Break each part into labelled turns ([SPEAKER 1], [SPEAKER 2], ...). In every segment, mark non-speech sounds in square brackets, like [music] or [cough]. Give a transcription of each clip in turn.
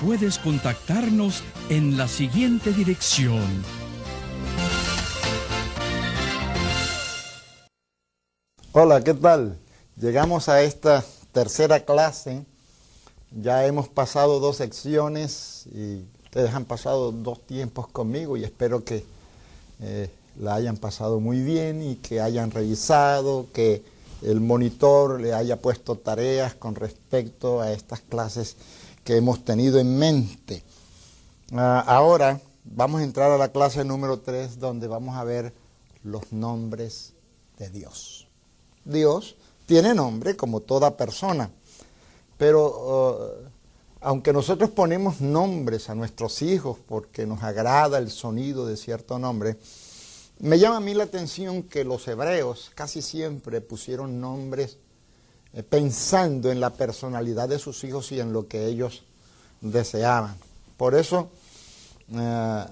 [SPEAKER 1] puedes contactarnos en la siguiente dirección.
[SPEAKER 2] Hola, ¿qué tal? Llegamos a esta tercera clase. Ya hemos pasado dos secciones y ustedes han pasado dos tiempos conmigo y espero que eh, la hayan pasado muy bien y que hayan revisado, que el monitor le haya puesto tareas con respecto a estas clases que hemos tenido en mente. Ah, ahora vamos a entrar a la clase número 3 donde vamos a ver los nombres de Dios. Dios tiene nombre como toda persona, pero ah, aunque nosotros ponemos nombres a nuestros hijos porque nos agrada el sonido de cierto nombre, me llama a mí la atención que los hebreos casi siempre pusieron nombres eh, pensando en la personalidad de sus hijos y en lo que ellos deseaban. Por eso eh,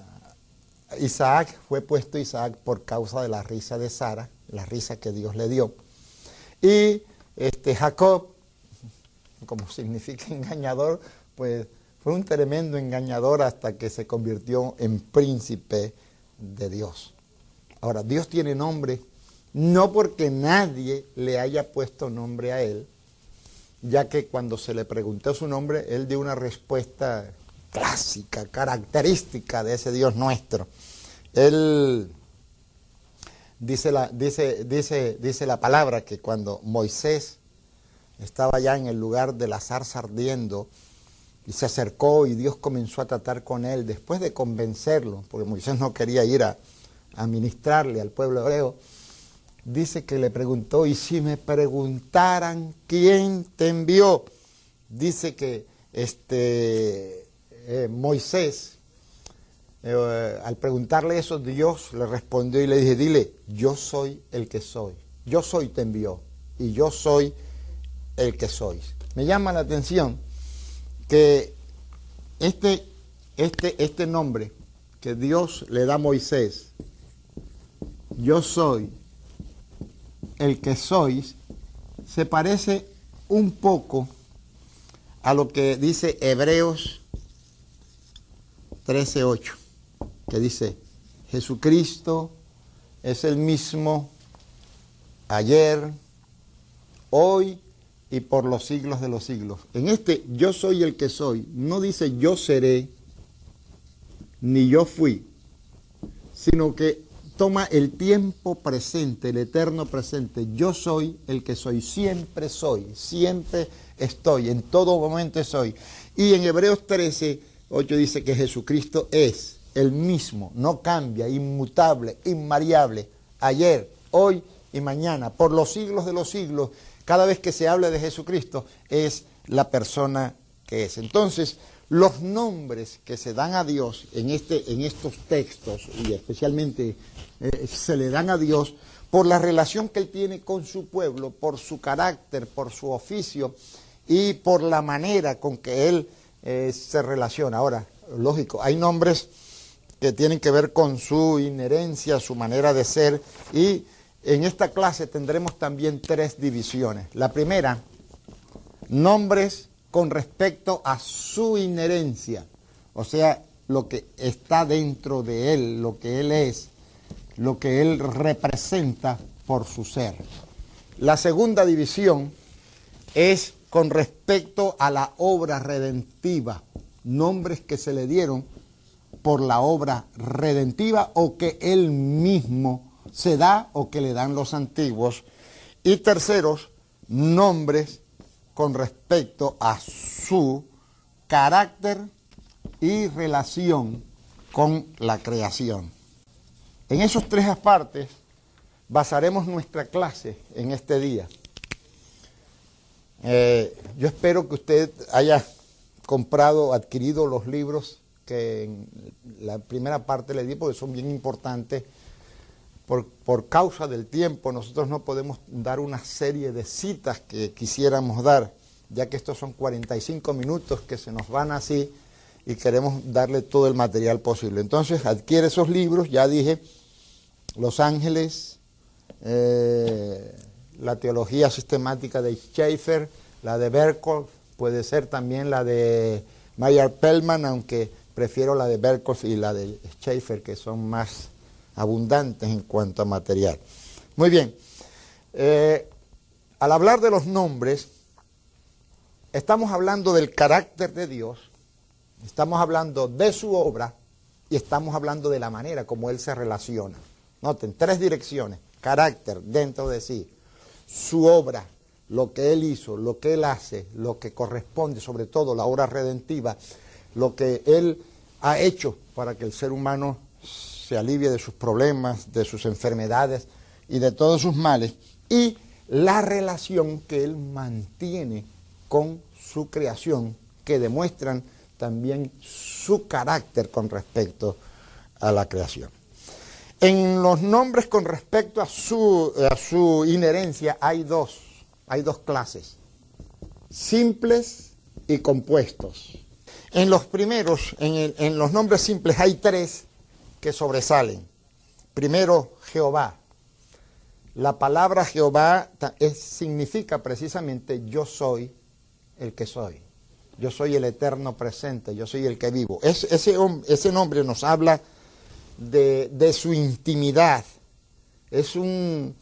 [SPEAKER 2] Isaac fue puesto Isaac por causa de la risa de Sara, la risa que Dios le dio. Y este, Jacob, como significa engañador, pues fue un tremendo engañador hasta que se convirtió en príncipe de Dios. Ahora, Dios tiene nombre no porque nadie le haya puesto nombre a él, ya que cuando se le preguntó su nombre, él dio una respuesta clásica, característica de ese Dios nuestro. Él dice la, dice, dice, dice la palabra que cuando Moisés estaba ya en el lugar de la zarza ardiendo y se acercó y Dios comenzó a tratar con él, después de convencerlo, porque Moisés no quería ir a, a ministrarle al pueblo hebreo, dice que le preguntó, y si me preguntaran quién te envió, dice que este, eh, Moisés, eh, al preguntarle eso, Dios le respondió y le dije, dile, yo soy el que soy, yo soy te envió, y yo soy el que soy. Me llama la atención que este, este, este nombre que Dios le da a Moisés, yo soy el que sois se parece un poco a lo que dice Hebreos 13:8, que dice, Jesucristo es el mismo ayer, hoy y por los siglos de los siglos. En este yo soy el que soy, no dice yo seré, ni yo fui, sino que toma el tiempo presente, el eterno presente. Yo soy el que soy, siempre soy, siempre estoy, en todo momento soy. Y en Hebreos 13, 8 dice que Jesucristo es el mismo, no cambia, inmutable, invariable, ayer, hoy y mañana, por los siglos de los siglos. Cada vez que se habla de Jesucristo es la persona que es. Entonces, los nombres que se dan a Dios en, este, en estos textos, y especialmente eh, se le dan a Dios, por la relación que Él tiene con su pueblo, por su carácter, por su oficio y por la manera con que Él eh, se relaciona. Ahora, lógico, hay nombres que tienen que ver con su inherencia, su manera de ser, y en esta clase tendremos también tres divisiones. La primera, nombres con respecto a su inherencia, o sea, lo que está dentro de él, lo que él es, lo que él representa por su ser. La segunda división es con respecto a la obra redentiva, nombres que se le dieron por la obra redentiva o que él mismo se da o que le dan los antiguos. Y terceros, nombres con respecto a su carácter y relación con la creación. En esos tres partes basaremos nuestra clase en este día. Eh, yo espero que usted haya comprado, adquirido los libros que en la primera parte le di, porque son bien importantes. Por, por, causa del tiempo, nosotros no podemos dar una serie de citas que quisiéramos dar, ya que estos son 45 minutos que se nos van así y queremos darle todo el material posible. Entonces, adquiere esos libros, ya dije, Los Ángeles, eh, la teología sistemática de Schaeffer, la de Berkhoff, puede ser también la de Mayer Pellman, aunque prefiero la de Berkhoff y la de Schaeffer, que son más abundantes en cuanto a material. Muy bien, eh, al hablar de los nombres, estamos hablando del carácter de Dios, estamos hablando de su obra y estamos hablando de la manera como Él se relaciona. Noten, tres direcciones, carácter dentro de sí, su obra, lo que Él hizo, lo que Él hace, lo que corresponde, sobre todo la obra redentiva, lo que Él ha hecho para que el ser humano se alivie de sus problemas, de sus enfermedades y de todos sus males, y la relación que Él mantiene con su creación, que demuestran también su carácter con respecto a la creación. En los nombres con respecto a su, a su inherencia hay dos hay dos clases, simples y compuestos. En los primeros, en, los nombres simples hay tres que sobresalen. Primero, Jehová. La palabra Jehová significa precisamente yo soy el que soy. Yo soy el eterno presente, yo soy el que vivo. ese, nombre nos habla de, su intimidad. Es un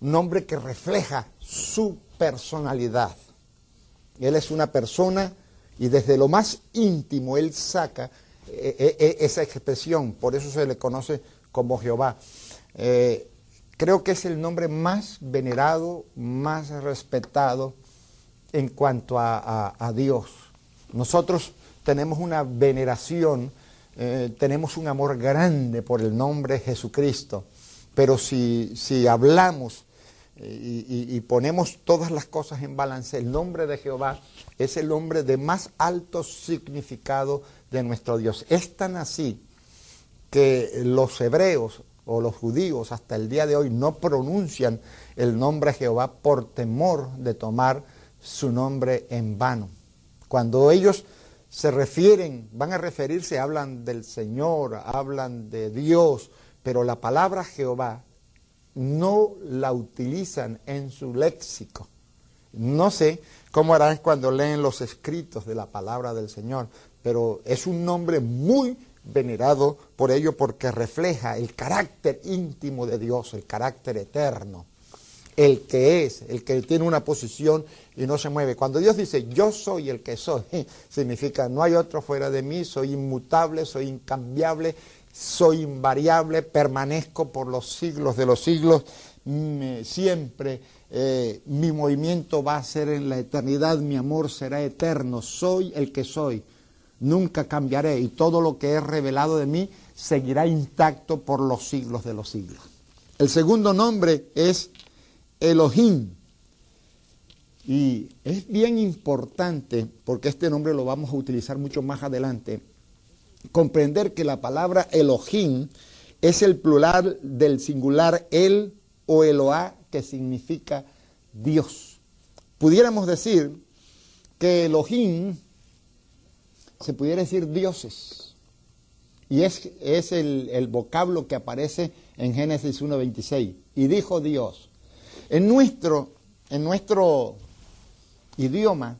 [SPEAKER 2] nombre que refleja su personalidad. Él es una persona y desde lo más íntimo Él saca esa expresión, por eso se le conoce como Jehová. creo que es el nombre más venerado, más respetado en cuanto a, Dios. Nosotros tenemos una veneración, tenemos un amor grande por el nombre Jesucristo, pero si, si hablamos y, ponemos todas las cosas en balance, el nombre de Jehová es el nombre de más alto significado de nuestro Dios. Es tan así que los hebreos o los judíos hasta el día de hoy no pronuncian el nombre Jehová por temor de tomar su nombre en vano. Cuando ellos se refieren, van a referirse, hablan del Señor, hablan de Dios, pero la palabra Jehová no la utilizan en su léxico. No sé cómo harán cuando leen los escritos de la palabra del Señor, pero es un nombre muy venerado por ello porque refleja el carácter íntimo de Dios, el carácter eterno, el que es, el que tiene una posición y no se mueve. Cuando Dios dice yo soy el que soy, [laughs] significa no hay otro fuera de mí, soy inmutable, soy incambiable, soy invariable, permanezco por los siglos de los siglos, siempre eh, mi movimiento va a ser en la eternidad, mi amor será eterno, soy el que soy, nunca cambiaré y todo lo que es revelado de mí seguirá intacto por los siglos de los siglos. El segundo nombre es Elohim. Y es bien importante, porque este nombre lo vamos a utilizar mucho más adelante, comprender que la palabra Elohim es el plural del singular el o Eloá, que significa Dios. Pudiéramos decir que Elohim se pudiera decir dioses. Y es, es el, el, vocablo que aparece en Génesis 1.26. Y dijo Dios. En nuestro, en nuestro idioma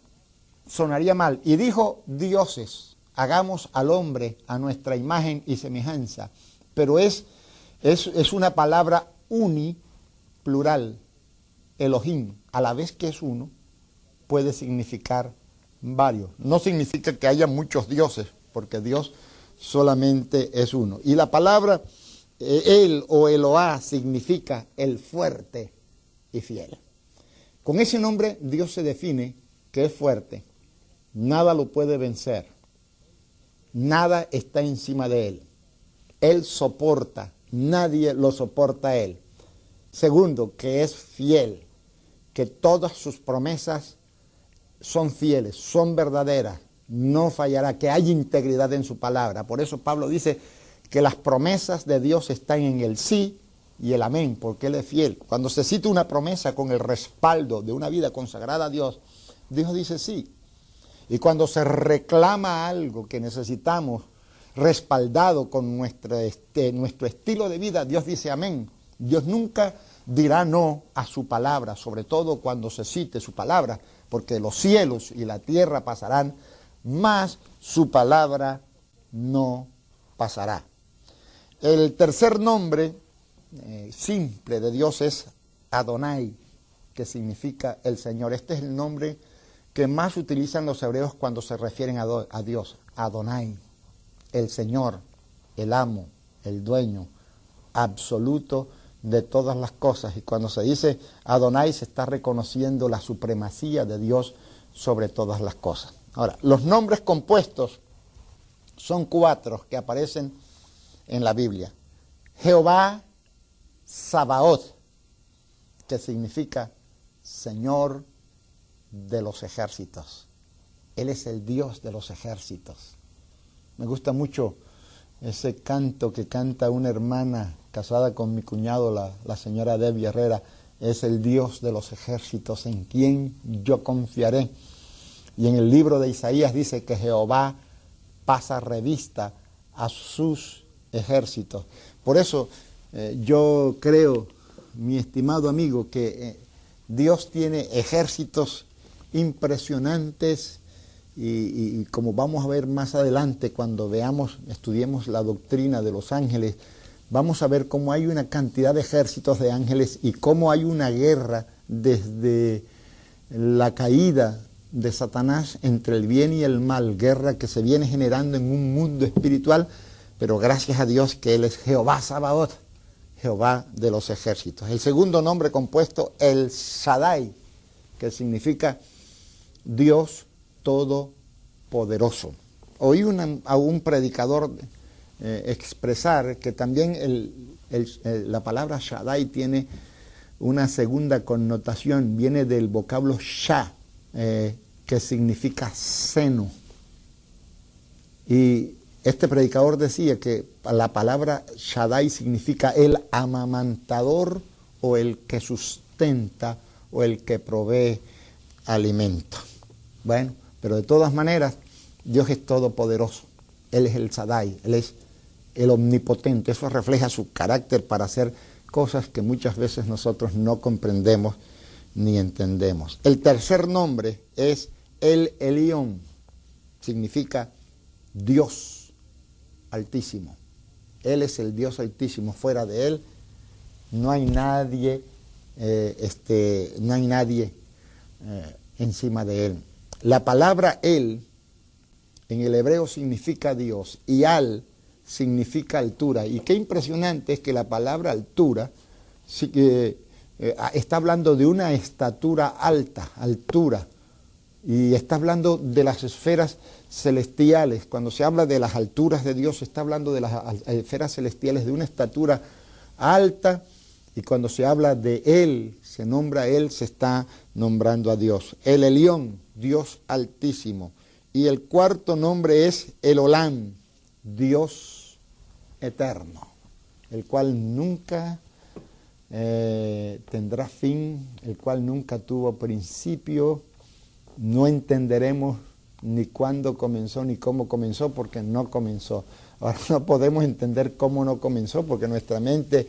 [SPEAKER 2] sonaría mal. Y dijo dioses hagamos al hombre a nuestra imagen y semejanza, pero es, es, una palabra uni, plural, Elohim, a la vez que es uno, puede significar varios. No significa que haya muchos dioses, porque Dios solamente es uno. Y la palabra eh, él o Eloá significa el fuerte y fiel. Con ese nombre Dios se define que es fuerte, nada lo puede vencer nada está encima de él. Él soporta, nadie lo soporta a él. Segundo, que es fiel, que todas sus promesas son fieles, son verdaderas, no fallará, que hay integridad en su palabra. Por eso Pablo dice que las promesas de Dios están en el sí y el amén, porque Él es fiel. Cuando se cita una promesa con el respaldo de una vida consagrada a Dios, Dios dice sí. Y cuando se reclama algo que necesitamos respaldado con nuestro, este, nuestro estilo de vida, Dios dice amén. Dios nunca dirá no a su palabra, sobre todo cuando se cite su palabra, porque los cielos y la tierra pasarán, mas su palabra no pasará. El tercer nombre eh, simple de Dios es Adonai, que significa el Señor. Este es el nombre que más utilizan los hebreos cuando se refieren a, a Dios. Adonai, el Señor, el amo, el dueño absoluto de todas las cosas. Y cuando se dice Adonai se está reconociendo la supremacía de Dios sobre todas las cosas. Ahora, los nombres compuestos son cuatro que aparecen en la Biblia. Jehová Sabaoth, que significa Señor de los ejércitos. Él es el Dios de los ejércitos. Me gusta mucho ese canto que canta una hermana casada con mi cuñado, la, señora Debbie Herrera. Es el Dios de los ejércitos en quien yo confiaré. Y en el libro de Isaías dice que Jehová pasa revista a sus ejércitos. Por eso eh, yo creo, mi estimado amigo, que eh, Dios tiene ejércitos impresionantes y, como vamos a ver más adelante cuando veamos, estudiemos la doctrina de los ángeles, vamos a ver cómo hay una cantidad de ejércitos de ángeles y cómo hay una guerra desde la caída de Satanás entre el bien y el mal, guerra que se viene generando en un mundo espiritual, pero gracias a Dios que Él es Jehová Sabaoth, Jehová de los ejércitos. El segundo nombre compuesto, el Shaddai, que significa Dios Todopoderoso. Oí a un predicador eh, expresar que también la palabra Shaddai tiene una segunda connotación, viene del vocablo Shah, eh, que significa seno. Y este predicador decía que la palabra Shaddai significa el amamantador o el que sustenta o el que provee alimento. Bueno, pero de todas maneras, Dios es todopoderoso. Él es el Shaddai, Él es el omnipotente. Eso refleja su carácter para hacer cosas que muchas veces nosotros no comprendemos ni entendemos. El tercer nombre es el Elión. Significa Dios altísimo. Él es el Dios altísimo. Fuera de Él no hay nadie, eh, este, no hay nadie eh, encima de Él. La palabra Él en el hebreo significa Dios y Al significa altura. Y qué impresionante es que la palabra altura eh, está hablando de una estatura alta, altura. Y está hablando de las esferas celestiales. Cuando se habla de las alturas de Dios, se está hablando de las esferas celestiales, de una estatura alta. Y cuando se habla de Él, se nombra a Él, se está nombrando a Dios. El Elión, Dios altísimo. Y el cuarto nombre es el Olán, Dios eterno, el cual nunca eh, tendrá fin, el cual nunca tuvo principio no entenderemos ni cuándo comenzó ni cómo comenzó porque no comenzó. Ahora no podemos entender cómo no comenzó porque nuestra mente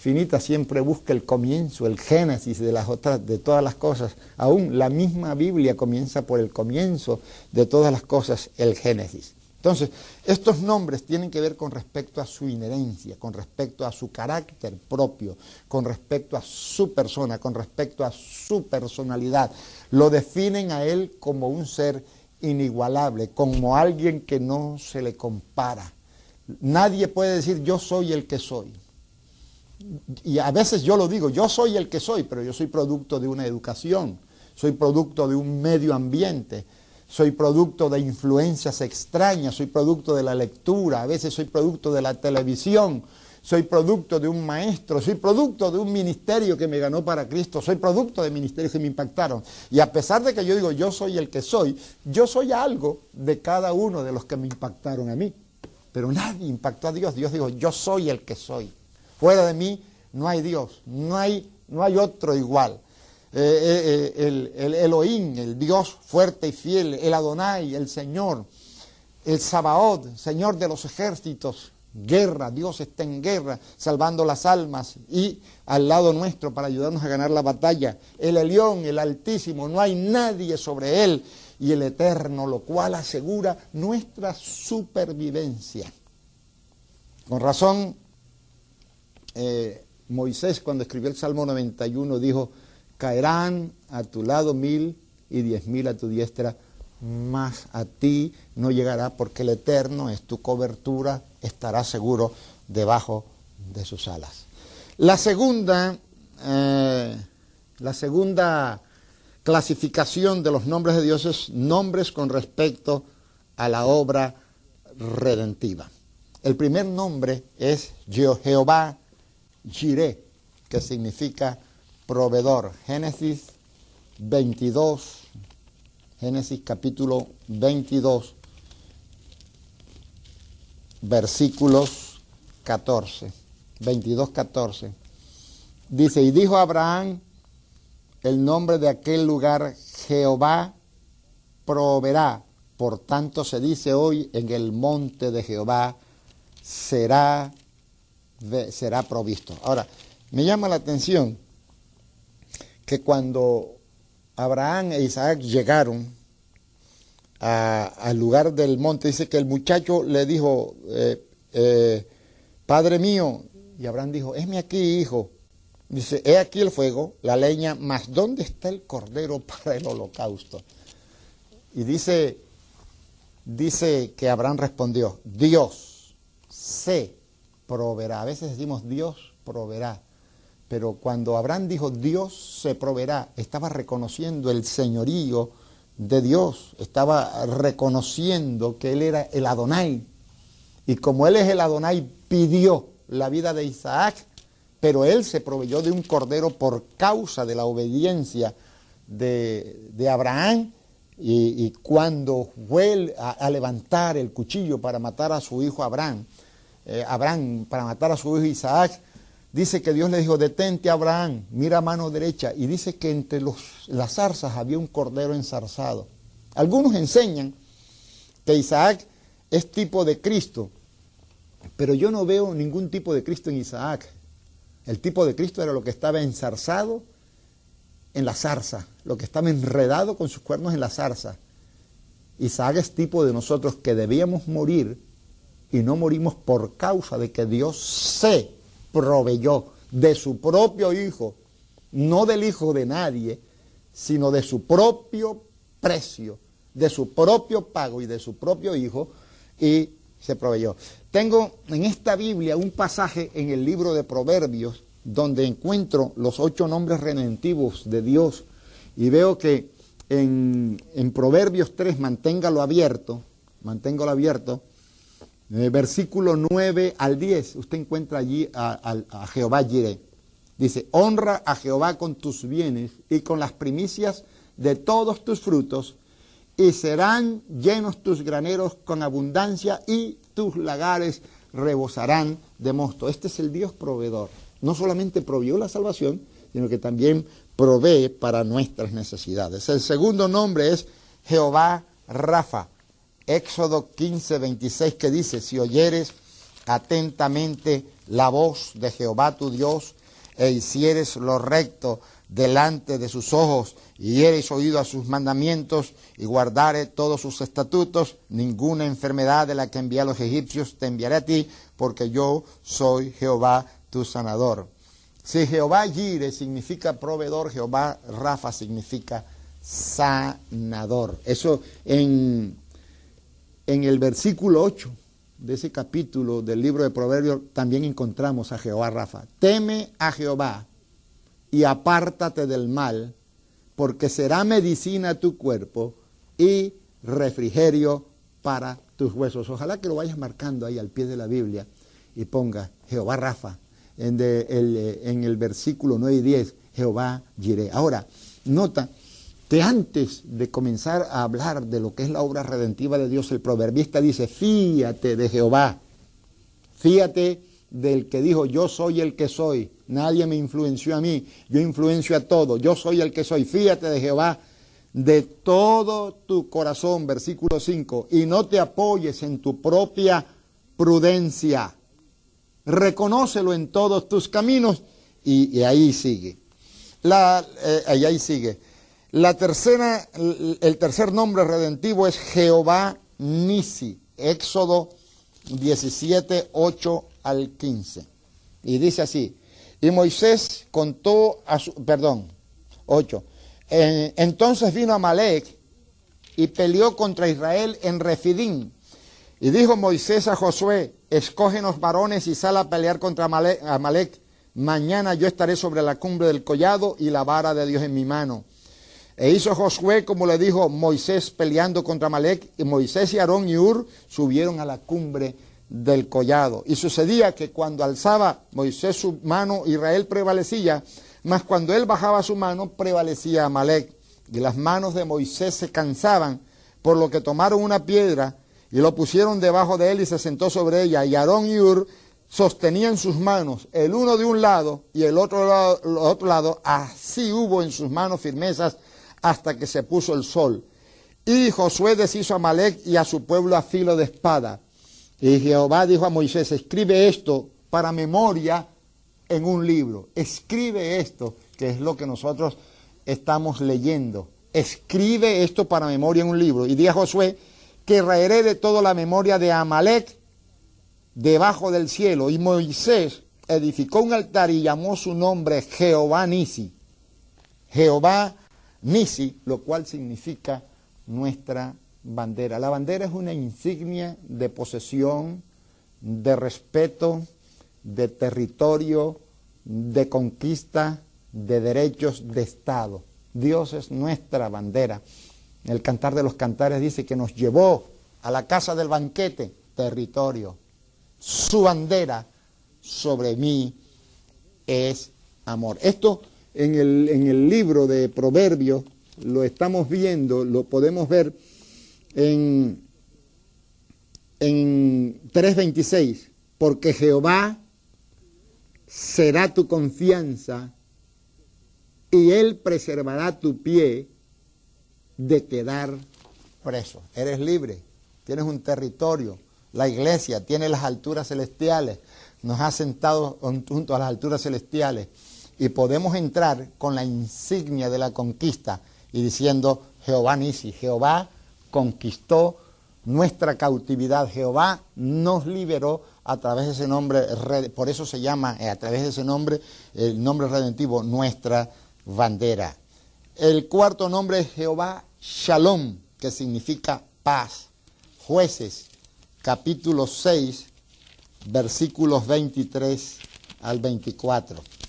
[SPEAKER 2] finita siempre busca el comienzo, el génesis de las otras de todas las cosas. Aún la misma Biblia comienza por el comienzo de todas las cosas, el génesis. Entonces, estos nombres tienen que ver con respecto a su inherencia, con respecto a su carácter propio, con respecto a su persona, con respecto a su personalidad. Lo definen a él como un ser inigualable, como alguien que no se le compara. Nadie puede decir yo soy el que soy. Y a veces yo lo digo, yo soy el que soy, pero yo soy producto de una educación, soy producto de un medio ambiente, soy producto de influencias extrañas, soy producto de la lectura, a veces soy producto de la televisión, soy producto de un maestro, soy producto de un ministerio que me ganó para Cristo, soy producto de ministerios que me impactaron. Y a pesar de que yo digo yo soy el que soy, yo soy algo de cada uno de los que me impactaron a mí. Pero nadie impactó a Dios. Dios dijo, yo soy el que soy. Fuera de mí no hay Dios, no hay, no hay otro igual. Eh, eh, eh, el, el Elohim, el Dios fuerte y fiel, el Adonai, el Señor, el Sabaoth, Señor de los ejércitos, guerra, Dios está en guerra, salvando las almas y al lado nuestro para ayudarnos a ganar la batalla. El Elión, el Altísimo, no hay nadie sobre él y el Eterno, lo cual asegura nuestra supervivencia. Con razón, eh, Moisés cuando escribió el Salmo 91 dijo, caerán a tu lado mil y diez mil a tu diestra, mas a ti no llegará porque el Eterno es tu cobertura estará seguro debajo de sus alas. La segunda, eh, la segunda clasificación de los nombres de Dios es nombres con respecto a la obra redentiva. El primer nombre es Jehová Jireh, que significa proveedor. Génesis 22, Génesis capítulo 22, versículos 14, 22, 14. Dice, y dijo Abraham el nombre de aquel lugar, Jehová proveerá. Por tanto se dice hoy, en el monte de Jehová será, será provisto. Ahora, me llama la atención que cuando Abraham e Isaac llegaron al lugar del monte, dice que el muchacho le dijo, eh, eh, Padre mío, y Abraham dijo, esme aquí, hijo. Dice, he aquí el fuego, la leña, mas ¿dónde está el cordero [laughs] para el holocausto? Y dice, dice que Abraham respondió, Dios se A veces decimos Dios proveerá. Pero cuando Abraham dijo Dios se proveerá, estaba reconociendo el señorío de Dios, estaba reconociendo que él era el Adonai. Y como él es el Adonai, pidió la vida de Isaac, pero él se proveyó de un cordero por causa de la obediencia de, Abraham. Y, cuando fue a, levantar el cuchillo para matar a su hijo Abraham, eh, Abraham para matar a su hijo Isaac, Dice que Dios le dijo, detente Abraham, mira mano derecha. Y dice que entre los, las zarzas había un cordero enzarzado. Algunos enseñan que Isaac es tipo de Cristo, pero yo no veo ningún tipo de Cristo en Isaac. El tipo de Cristo era lo que estaba enzarzado en la zarza, lo que estaba enredado con sus cuernos en la zarza. Isaac es tipo de nosotros que debíamos morir y no morimos por causa de que Dios se proveyó de su propio hijo, no del hijo de nadie, sino de su propio precio, de su propio pago y de su propio hijo, y se proveyó. Tengo en esta Biblia un pasaje en el libro de Proverbios donde encuentro los ocho nombres redentivos de Dios y veo que en, en Proverbios 3, manténgalo abierto, manténgalo abierto, versículo 9 al 10, usted encuentra allí a, Jehová Jireh. Dice, honra a Jehová con tus bienes y con las primicias de todos tus frutos, y serán llenos tus graneros con abundancia y tus lagares rebosarán de mosto. Este es el Dios proveedor. No solamente proveyó la salvación, sino que también provee para nuestras necesidades. El segundo nombre es Jehová Rafa. Éxodo 15, 26 que dice, si oyeres atentamente la voz de Jehová tu Dios e hicieres lo recto delante de sus ojos y dieres oído a sus mandamientos y guardare todos sus estatutos, ninguna enfermedad de la que envía a los egipcios te enviaré a ti, porque yo soy Jehová tu sanador. Si Jehová Gire significa proveedor, Jehová Rafa significa sanador. Eso en en el versículo 8 de ese capítulo del libro de Proverbios también encontramos a Jehová Rafa. Teme a Jehová y apártate del mal, porque será medicina tu cuerpo y refrigerio para tus huesos. Ojalá que lo vayas marcando ahí al pie de la Biblia y ponga Jehová Rafa en, el, en el versículo 9 y 10, Jehová Jireh. Ahora, nota antes de comenzar a hablar de lo que es la obra redentiva de Dios, el proverbista dice, fíate de Jehová, fíate del que dijo, yo soy el que soy, nadie me influenció a mí, yo influencio a todo, yo soy el que soy, fíate de Jehová de todo tu corazón, versículo 5, y no te apoyes en tu propia prudencia, reconócelo en todos tus caminos, y, ahí sigue. La, eh, ahí sigue. La tercera, el tercer nombre redentivo es Jehová Nisi, Éxodo 17, 8 al 15. Y dice así, y Moisés contó a su, perdón, 8. entonces vino Amalek y peleó contra Israel en Refidín. Y dijo Moisés a Josué, escógenos varones y sal a pelear contra Amalek. Mañana yo estaré sobre la cumbre del collado y la vara de Dios en mi mano. E hizo Josué como le dijo Moisés peleando contra Amalek, y Moisés y Aarón y Ur subieron a la cumbre del collado. Y sucedía que cuando alzaba Moisés su mano, Israel prevalecía, mas cuando él bajaba su mano, prevalecía Amalek. Y las manos de Moisés se cansaban, por lo que tomaron una piedra y lo pusieron debajo de él y se sentó sobre ella. Y Aarón y Ur sostenían sus manos, el uno de un lado y el otro lado, el otro lado. Así hubo en sus manos firmezas hasta que se puso el sol. Y Josué deshizo a Amalek y a su pueblo a filo de espada. Y Jehová dijo a Moisés, escribe esto para memoria en un libro. Escribe esto, que es lo que nosotros estamos leyendo. Escribe esto para memoria en un libro. Y dijo a Josué que raeré de toda la memoria de Amalek debajo del cielo. Y Moisés edificó un altar y llamó su nombre Jehová Nisi. Jehová Nisi, lo cual significa nuestra bandera. La bandera es una insignia de posesión, de respeto, de territorio, de conquista, de derechos de Estado. Dios es nuestra bandera. El cantar de los cantares dice que nos llevó a la casa del banquete, territorio. Su bandera sobre mí es amor. Esto en el, en el libro de Proverbios lo estamos viendo, lo podemos ver en, en 3.26, porque Jehová será tu confianza y él preservará tu pie de quedar preso. Eres libre, tienes un territorio, la iglesia tiene las alturas celestiales, nos ha sentado junto a las alturas celestiales y podemos entrar con la insignia de la conquista y diciendo Jehová Nisi, Jehová conquistó nuestra cautividad. Jehová nos liberó a través de ese nombre, por eso se llama eh, a través de ese nombre, el nombre redentivo, nuestra bandera. El cuarto nombre es Jehová Shalom, que significa paz. Jueces, capítulo 6, versículos 23 al 24.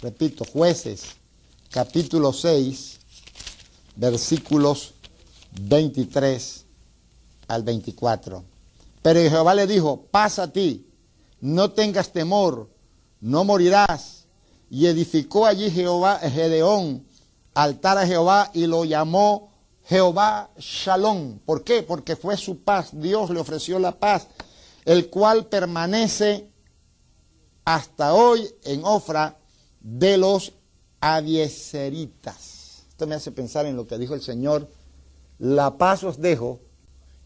[SPEAKER 2] Repito, jueces, capítulo 6, versículos 23 al 24. Pero Jehová le dijo, pasa a ti, no tengas temor, no morirás. Y edificó allí Jehová, Gedeón, altar a Jehová y lo llamó Jehová Shalom. ¿Por qué? Porque fue su paz. Dios le ofreció la paz, el cual permanece hasta hoy en Ofra de los avieseritas. Esto me hace pensar en lo que dijo el Señor la paz os dejo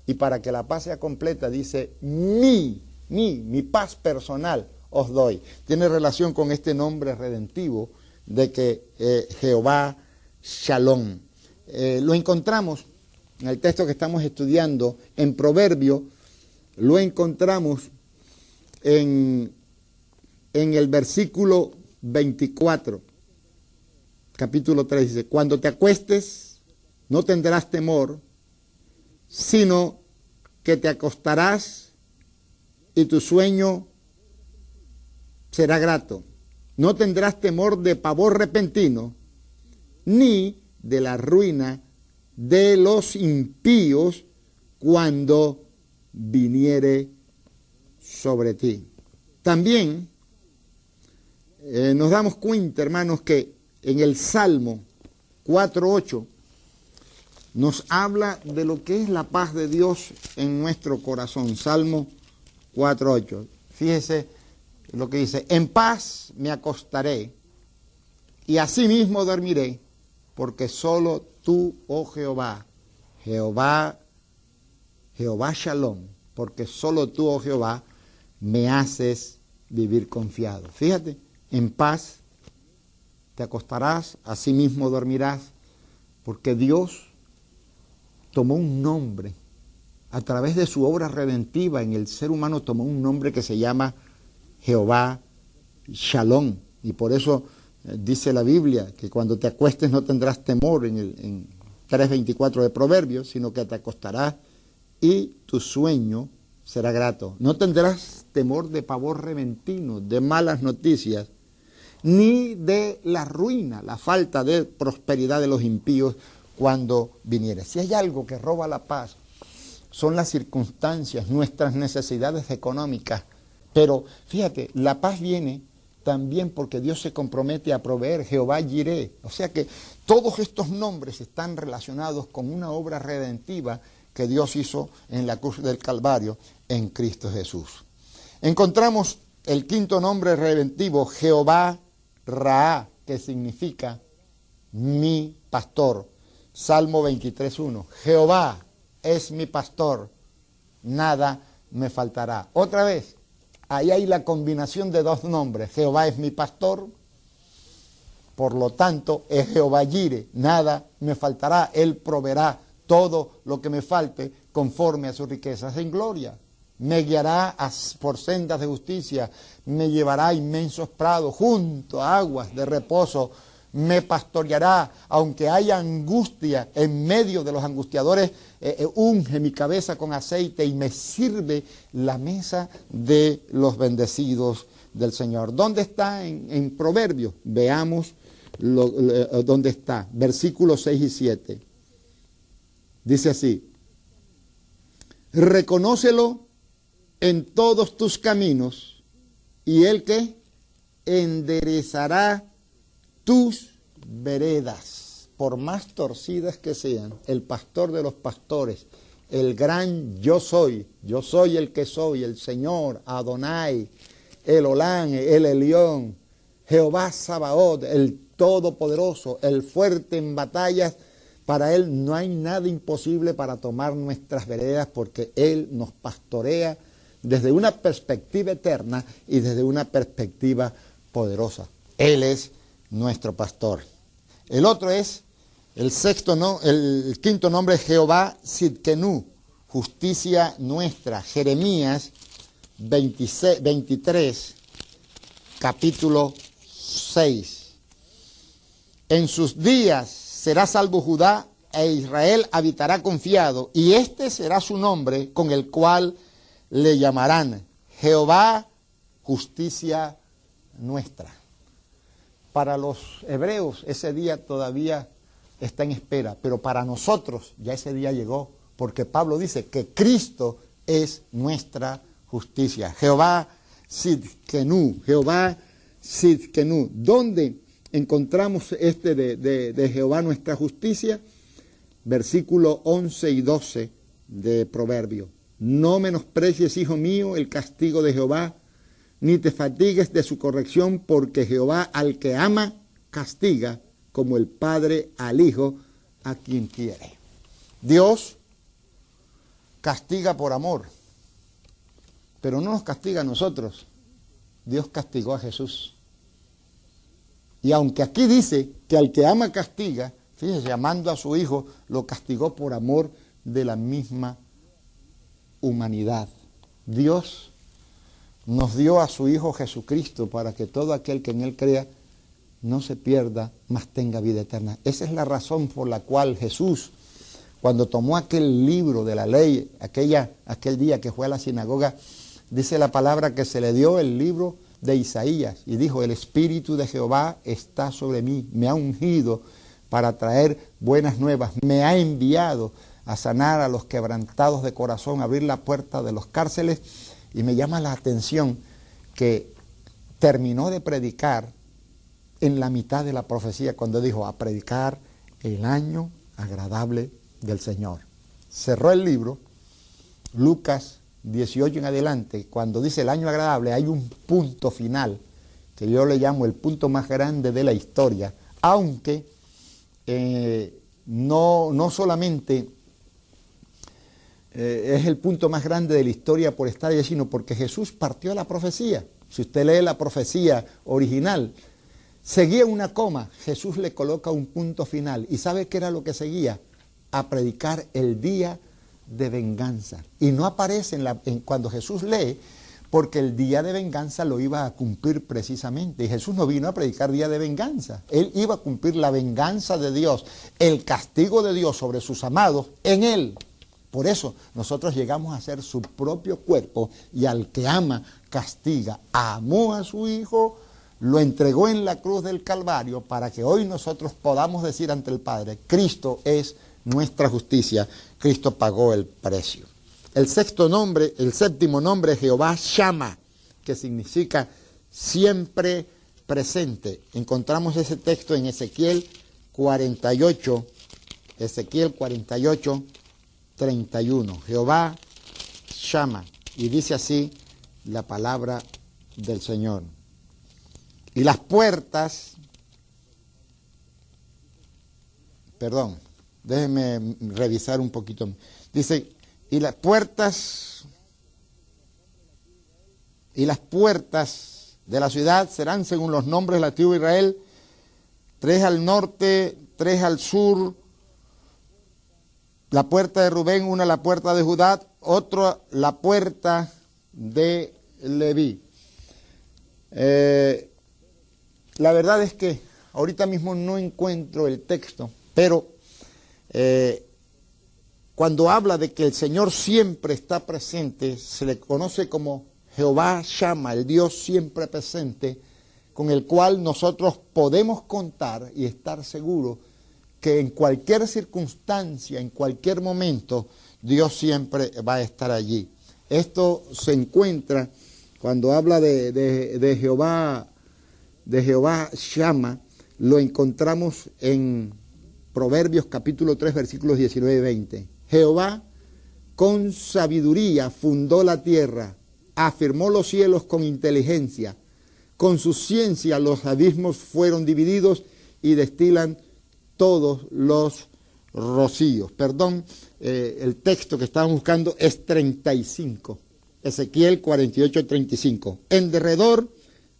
[SPEAKER 2] y para que la paz sea completa dice mi, mi, mi paz personal os doy. Tiene relación con este nombre redentivo de que eh, Jehová Shalom. Eh, lo encontramos en el texto que estamos estudiando, en Proverbio, lo encontramos en, en el versículo 24, capítulo 3, dice, cuando te acuestes, no tendrás temor, sino que te acostarás y tu sueño será grato. No tendrás temor de pavor repentino, ni de la ruina de los impíos cuando viniere sobre ti. También eh, nos damos cuenta, hermanos, que en el Salmo 4.8 nos habla de lo que es la paz de Dios en nuestro corazón. Salmo 4.8. Fíjese lo que dice, en paz me acostaré y asimismo dormiré, porque solo tú, oh Jehová, Jehová, Jehová Shalom, porque solo tú, oh Jehová, me haces vivir confiado. Fíjate, en paz te acostarás, asimismo dormirás, porque Dios tomó un nombre, a través de su obra redentiva en el ser humano tomó un nombre que se llama Jehová Shalom, y por eso eh, dice la Biblia que cuando te acuestes no tendrás temor en, el, en 3.24 de Proverbios, sino que te acostarás y tu sueño será grato. No tendrás temor de pavor repentino, de malas noticias, ni de la ruina, la falta de prosperidad de los impíos cuando viniere. Si hay algo que roba la paz, son las circunstancias, nuestras necesidades económicas. Pero fíjate, la paz viene también porque Dios se compromete a proveer, Jehová Jiré. O sea que todos estos nombres están relacionados con una obra redentiva que Dios hizo en la cruz del Calvario en Cristo Jesús. Encontramos el quinto nombre redentivo, Jehová Ra, que significa mi pastor. Salmo 23.1. Jehová es mi pastor, nada me faltará. Otra vez, ahí hay la combinación de dos nombres. Jehová es mi pastor, por lo tanto es Jehová Yire, nada me faltará, Él proveerá todo lo que me falte conforme a sus riquezas en gloria. Me guiará por sendas de justicia, me llevará a inmensos prados, junto a aguas de reposo, me pastoreará, aunque haya angustia en medio de los angustiadores, eh, eh, unge mi cabeza con aceite y me sirve la mesa de los bendecidos del Señor. ¿Dónde está en, en Proverbios? Veamos eh, dónde está. Versículos 6 y 7. Dice así, reconócelo en todos tus caminos y el que enderezará tus veredas, por más torcidas que sean, el pastor de los pastores, el gran yo soy, yo soy el que soy, el Señor, Adonai, el Olán, el Elión, Jehová Sabaoth, el Todopoderoso, el fuerte en batallas, para Él no hay nada imposible para tomar nuestras veredas porque Él nos pastorea desde una perspectiva eterna y desde una perspectiva poderosa. Él es nuestro pastor. El otro es, el sexto, no, el quinto nombre es Jehová Sidkenu, justicia nuestra. Jeremías 23, capítulo 6. En sus días será salvo Judá e Israel habitará confiado, y este será su nombre con el cual le llamarán Jehová, justicia nuestra. Para los hebreos ese día todavía está en espera, pero para nosotros ya ese día llegó, porque Pablo dice que Cristo es nuestra justicia. Jehová Sidkenu, Jehová Sidkenu. ¿Dónde encontramos este de, Jehová nuestra justicia, versículo 11 y 12 de Proverbio. No menosprecies, hijo mío, el castigo de Jehová, ni te fatigues de su corrección, porque Jehová al que ama, castiga, como el Padre al Hijo, a quien quiere. Dios castiga por amor, pero no nos castiga a nosotros. Dios castigó a Jesús. Y aunque aquí dice que al que ama castiga, fíjese, llamando a su hijo, lo castigó por amor de la misma humanidad. Dios nos dio a su Hijo Jesucristo para que todo aquel que en Él crea no se pierda, mas tenga vida eterna. Esa es la razón por la cual Jesús, cuando tomó aquel libro de la ley, aquella, aquel día que fue a la sinagoga, dice la palabra que se le dio el libro de Isaías y dijo, el Espíritu de Jehová está sobre mí, me ha ungido para traer buenas nuevas. Me ha enviado a sanar a los quebrantados de corazón, a abrir la puerta de los cárceles. Y me llama la atención que terminó de predicar en la mitad de la profecía cuando dijo a predicar el año agradable del Señor. Cerró el libro, Lucas 18 en adelante, cuando dice el año agradable, hay un punto final, que yo le llamo el punto más grande de la historia, aunque eh, no, no, solamente eh, es el punto más grande de la historia por estar allí, sino porque Jesús partió la profecía. Si usted lee la profecía original, seguía una coma, Jesús le coloca un punto final. ¿Y sabe qué era lo que seguía? A predicar el día de venganza. Y no aparece en cuando Jesús lee, porque el día de venganza lo iba a cumplir precisamente. Y Jesús no vino a predicar día de venganza. Él iba a cumplir la venganza de Dios, el castigo de Dios sobre sus amados en Él. Por eso nosotros llegamos a ser su propio cuerpo y al que ama castiga. Amó a su Hijo, lo entregó en la cruz del Calvario para que hoy nosotros podamos decir ante el Padre, Cristo es nuestra justicia, Cristo pagó el precio. El sexto nombre, el séptimo nombre, Jehová Shama, que significa siempre presente. Encontramos ese texto en Ezequiel 48, Ezequiel 48, 31. Jehová Shama. Y dice así la palabra del Señor. Y las puertas, perdón, déjenme revisar un poquito. Dice, y las puertas, y las puertas de la ciudad serán según los nombres de la tribu de Israel, tres al norte, tres al sur, la puerta de Rubén, una la puerta de Judá, otra la puerta de Leví. Eh, la verdad es que ahorita mismo no encuentro el texto, pero eh, cuando habla de que el Señor siempre está presente, se le conoce como Jehová llama, el Dios siempre presente, con el cual nosotros podemos contar y estar seguros que en cualquier circunstancia, en cualquier momento, Dios siempre va a estar allí. Esto se encuentra cuando habla de, Jehová, de Jehová llama, lo encontramos en Proverbios capítulo 3 versículos 19 y 20. Jehová con sabiduría fundó la tierra, afirmó los cielos con inteligencia, con su ciencia los abismos fueron divididos y destilan todos los rocíos. Perdón, eh, el texto que estaban buscando es 35. Ezequiel 48, 35. En derredor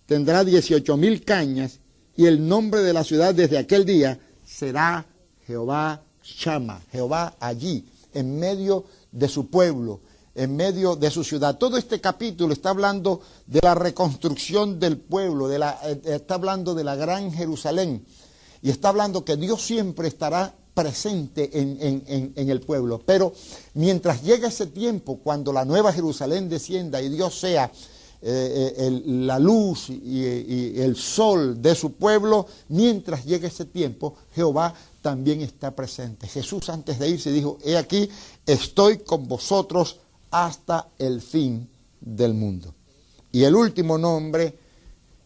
[SPEAKER 2] tendrá 18 mil cañas y el nombre de la ciudad desde aquel día será Jehová Shama, Jehová allí, en medio de su pueblo, en medio de su ciudad. Todo este capítulo está hablando de la reconstrucción del pueblo, de la, eh, está hablando de la gran Jerusalén y está hablando que Dios siempre estará presente en, el pueblo. Pero mientras llegue ese tiempo, cuando la nueva Jerusalén descienda y Dios sea eh, eh, la luz y, el sol de su pueblo, mientras llegue ese tiempo, Jehová también está presente. Jesús antes de irse dijo, he aquí, estoy con vosotros hasta el fin del mundo. Y el último nombre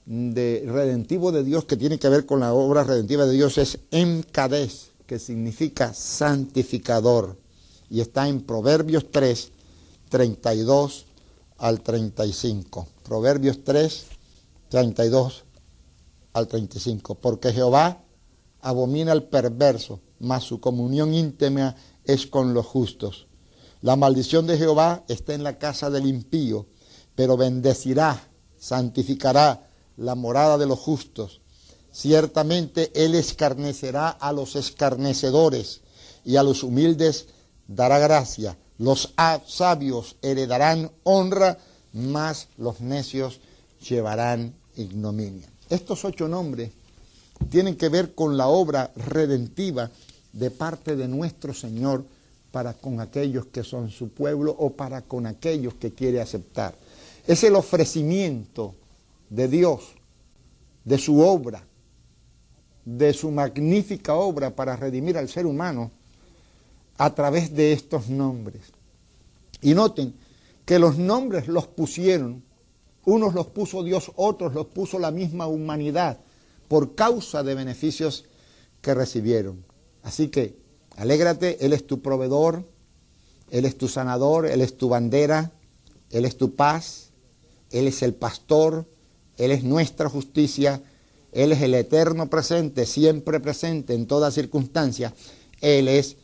[SPEAKER 2] de redentivo de Dios que tiene que ver con la obra redentiva de Dios es Emcades, que significa santificador. Y está en Proverbios 3, 32 al 35. Proverbios 3, 32 al 35. Porque Jehová abomina al perverso, mas su comunión íntima es con los justos. La maldición de Jehová está en la casa del impío, pero bendecirá, santificará la morada de los justos. Ciertamente Él escarnecerá a los escarnecedores y a los humildes dará gracia. Los sabios heredarán honra, mas los necios llevarán ignominia. Estos ocho nombres tienen que ver con la obra redentiva de parte de nuestro Señor para con aquellos que son su pueblo o para con aquellos que quiere aceptar. Es el ofrecimiento de Dios, de su obra, de su magnífica obra para redimir al ser humano a través de estos nombres. Y noten que los nombres los pusieron, unos los puso Dios, otros los puso la misma humanidad por causa de beneficios que recibieron. Así que alégrate, Él es tu proveedor, Él es tu sanador, Él es tu bandera, Él es tu paz, Él es el pastor, Él es nuestra justicia, Él es el eterno presente, siempre presente en toda circunstancia, Él es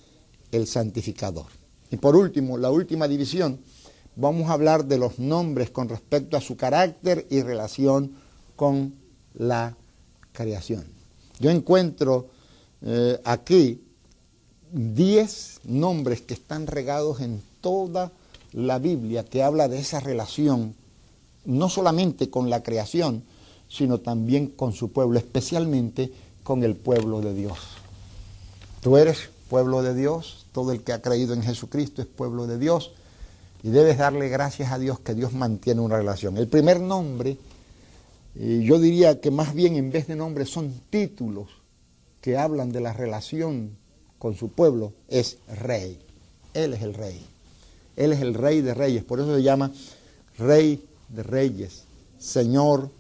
[SPEAKER 2] el santificador. Y por último, la última división, vamos a hablar de los nombres con respecto a su carácter y relación con la creación. Yo encuentro eh, aquí diez nombres que están regados en toda la Biblia que habla de esa relación, no solamente con la creación, sino también con su pueblo, especialmente con el pueblo de Dios. Tú eres pueblo de Dios, todo el que ha creído en Jesucristo es pueblo de Dios y debes darle gracias a Dios que Dios mantiene una relación. El primer nombre, yo diría que más bien en vez de nombres son títulos que hablan de la relación con su pueblo, es rey. Él es el rey. Él es el rey de reyes, por eso se llama rey de reyes, señor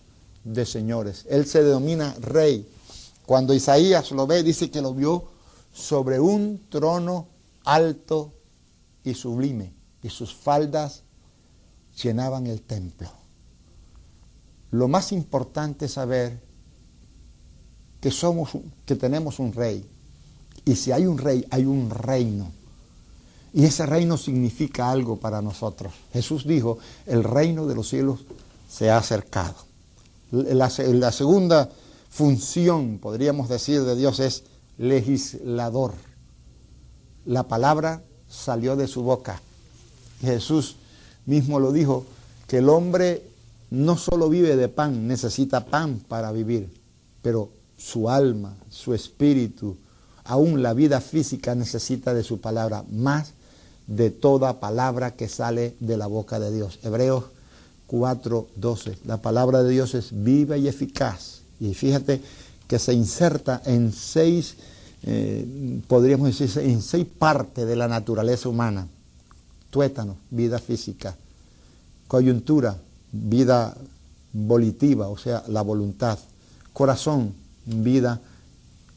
[SPEAKER 2] de señores. Él se denomina rey. Cuando Isaías lo ve, dice que lo vio sobre un trono alto y sublime, y sus faldas llenaban el templo. Lo más importante es saber que somos que tenemos un rey. Y si hay un rey, hay un reino. Y ese reino significa algo para nosotros. Jesús dijo, el reino de los cielos se ha acercado. La, la segunda función, podríamos decir, de Dios es legislador. La palabra salió de su boca. Jesús mismo lo dijo, que el hombre no solo vive de pan, necesita pan para vivir, pero su alma, su espíritu, aún la vida física necesita de su palabra, más de toda palabra que sale de la boca de Dios. Hebreos 4:12. La palabra de Dios es viva y eficaz. Y fíjate que se inserta en seis, eh, podríamos decir, en seis partes de la naturaleza humana. Tuétano, vida física. Coyuntura, vida volitiva, o sea, la voluntad. Corazón, vida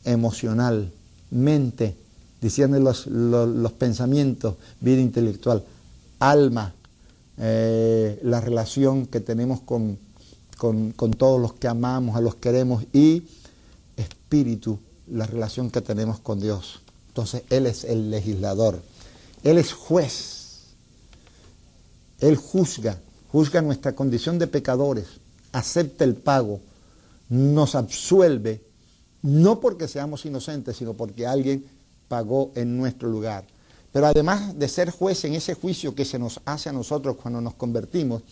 [SPEAKER 2] emocional. Mente, diciendo los, los, pensamientos, vida intelectual. Alma, eh, la relación que tenemos con, con, con todos los que amamos, a los queremos. Y espíritu, la relación que tenemos con Dios. Entonces, Él es el legislador. Él es juez. Él juzga, juzga nuestra condición de pecadores, acepta el pago, nos absuelve, no porque seamos inocentes, sino porque alguien pagó en nuestro lugar. Pero además de ser juez en ese juicio que se nos hace a nosotros cuando nos convertimos,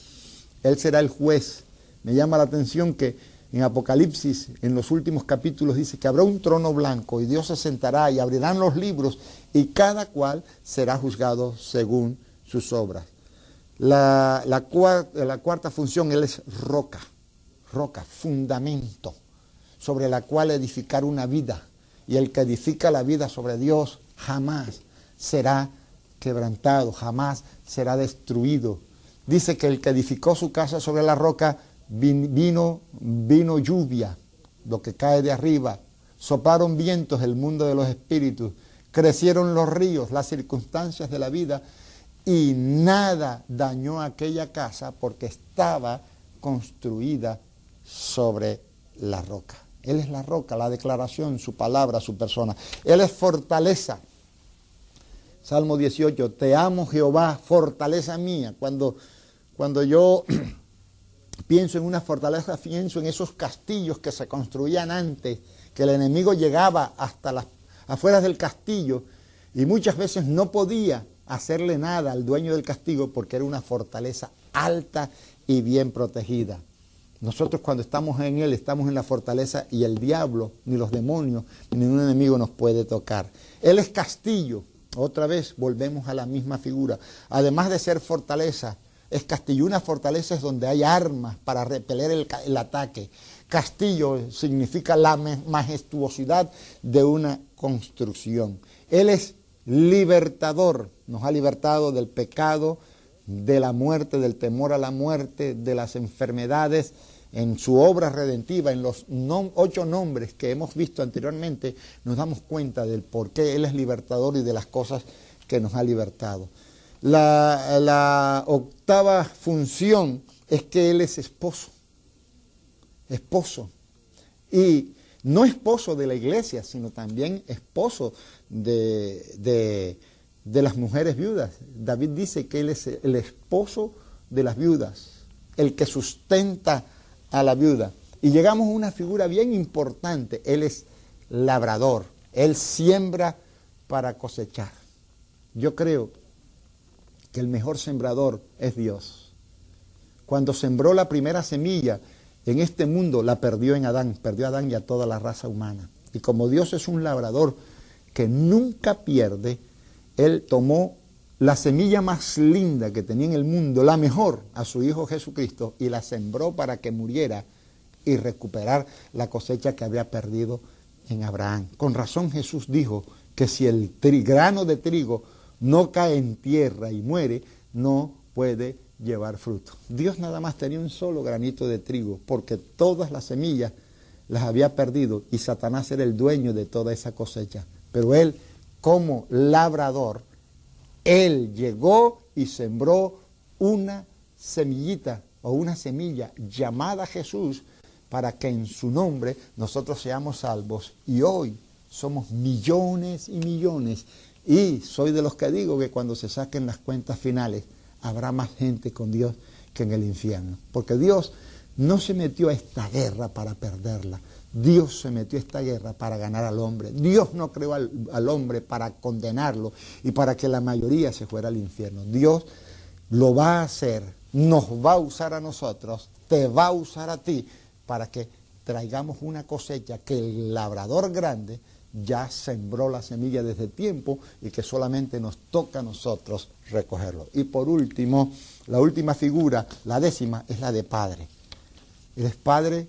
[SPEAKER 2] Él será el juez. Me llama la atención que en Apocalipsis, en los últimos capítulos, dice que habrá un trono blanco y Dios se sentará y abrirán los libros y cada cual será juzgado según sus obras. La, cuarta función, Él es roca, roca, fundamento, sobre la cual edificar una vida. Y el que edifica la vida sobre Dios jamás será quebrantado, jamás será destruido. Dice que el que edificó su casa sobre la roca vino, vino lluvia, lo que cae de arriba, soplaron vientos el mundo de los espíritus, crecieron los ríos, las circunstancias de la vida, y nada dañó aquella casa porque estaba construida sobre la roca. Él es la roca, la declaración, su palabra, su persona. Él es fortaleza. Salmo 18, te amo Jehová, fortaleza mía. Cuando, cuando yo [clears throat] pienso en una fortaleza, pienso en esos castillos que se construían antes, que el enemigo llegaba hasta las afueras del castillo y muchas veces no podía hacerle nada al dueño del castigo porque era una fortaleza alta y bien protegida. Nosotros cuando estamos en Él estamos en la fortaleza y el diablo, ni los demonios, ni ningún enemigo nos puede tocar. Él es castillo. Otra vez volvemos a la misma figura. Además de ser fortaleza, es castillo. Una fortaleza es donde hay armas para repeler el, el ataque. castillo significa la majestuosidad de una construcción. Él es libertador, nos ha libertado del pecado, de la muerte, del temor a la muerte, de las enfermedades. En su obra redentiva, en los ocho nombres que hemos visto anteriormente, nos damos cuenta del por qué Él es libertador y de las cosas que nos ha libertado. La, octava función es que Él es esposo. Esposo. Y no esposo de la iglesia, sino también esposo de, las mujeres viudas. David dice que él es el esposo de las viudas, el que sustenta a la viuda. Y llegamos a una figura bien importante. Él es labrador. Él siembra para cosechar. Yo creo que el mejor sembrador es Dios. Cuando sembró la primera semilla, en este mundo la perdió en Adán, perdió a Adán y a toda la raza humana. Y como Dios es un labrador que nunca pierde, Él tomó la semilla más linda que tenía en el mundo, la mejor, a su Hijo Jesucristo, y la sembró para que muriera y recuperar la cosecha que había perdido en Abraham. Con razón Jesús dijo que si el grano de trigo no cae en tierra y muere, no puede llevar fruto. Dios nada más tenía un solo granito de trigo, porque todas las semillas las había perdido y Satanás era el dueño de toda esa cosecha. Pero él, como labrador, él llegó y sembró una semillita o una semilla llamada Jesús para que en su nombre nosotros seamos salvos. Y hoy somos millones y millones. Y soy de los que digo que cuando se saquen las cuentas finales, habrá más gente con Dios que en el infierno. Porque Dios no se metió a esta guerra para perderla. Dios se metió a esta guerra para ganar al hombre. Dios no creó al, hombre para condenarlo y para que la mayoría se fuera al infierno. Dios lo va a hacer, nos va a usar a nosotros, te va a usar a ti para que traigamos una cosecha que el labrador grande ya sembró la semilla desde tiempo y que solamente nos toca a nosotros recogerlo. Y por último, la última figura, la décima, es la de Padre. Él es Padre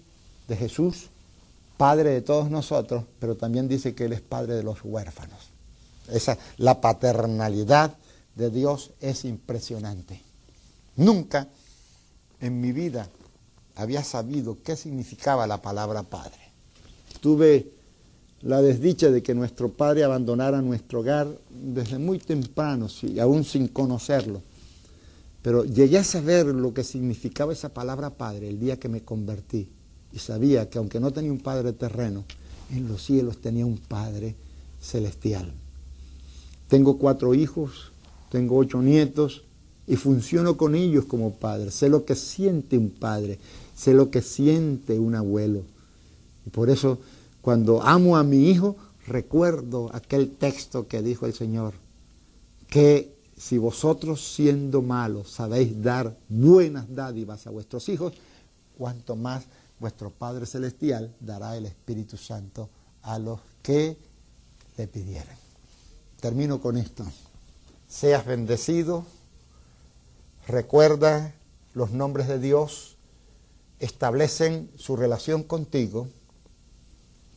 [SPEAKER 2] de Jesús, Padre de todos nosotros, pero también dice que Él es Padre de los huérfanos. Esa, la paternalidad de Dios es impresionante. Nunca en mi vida había sabido qué significaba la palabra Padre. Tuve la desdicha de que nuestro padre abandonara nuestro hogar desde muy temprano, y aún sin conocerlo. Pero llegué a saber lo que significaba esa palabra padre el día que me convertí. Y sabía que aunque no tenía un padre terreno, en los cielos tenía un padre celestial. Tengo cuatro hijos, tengo ocho nietos y funciono con ellos como padre. Sé lo que siente un padre, sé lo que siente un abuelo. Y por eso cuando amo a mi hijo, recuerdo aquel texto que dijo el Señor, que si vosotros siendo malos sabéis dar buenas dádivas a vuestros hijos, cuanto más vuestro Padre Celestial dará el Espíritu Santo a los que le pidieren. Termino con esto. Seas bendecido, recuerda los nombres de Dios, establecen su relación contigo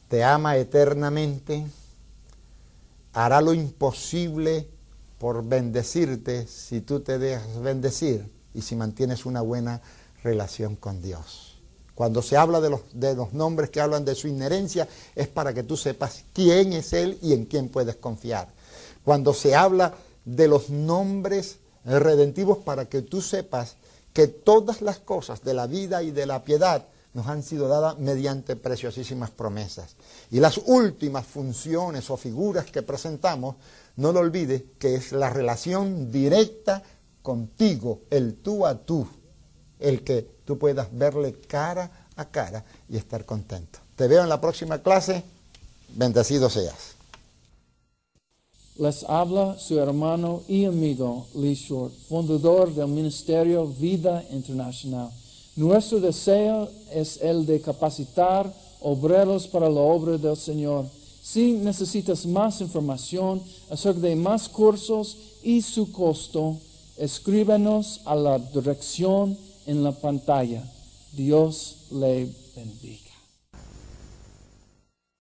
[SPEAKER 2] te ama eternamente, hará lo imposible por bendecirte si tú te dejas bendecir y si mantienes una buena relación con Dios. Cuando se habla de los, de los nombres que hablan de su inherencia, es para que tú sepas quién es Él y en quién puedes confiar. Cuando se habla de los nombres redentivos, para que tú sepas que todas las cosas de la vida y de la piedad nos han sido dadas mediante preciosísimas promesas. Y las últimas funciones o figuras que presentamos, no lo olvides que es la relación directa contigo, el tú a tú, el que tú puedas verle cara a cara y estar contento. Te veo en la próxima clase. Bendecido seas.
[SPEAKER 3] Les habla su hermano y amigo Lee Short, fundador del Ministerio Vida Internacional. Nuestro deseo es el de capacitar obreros para la obra del Señor. Si necesitas más información acerca de más cursos y su costo, escríbenos a la dirección en la pantalla. Dios le bendiga.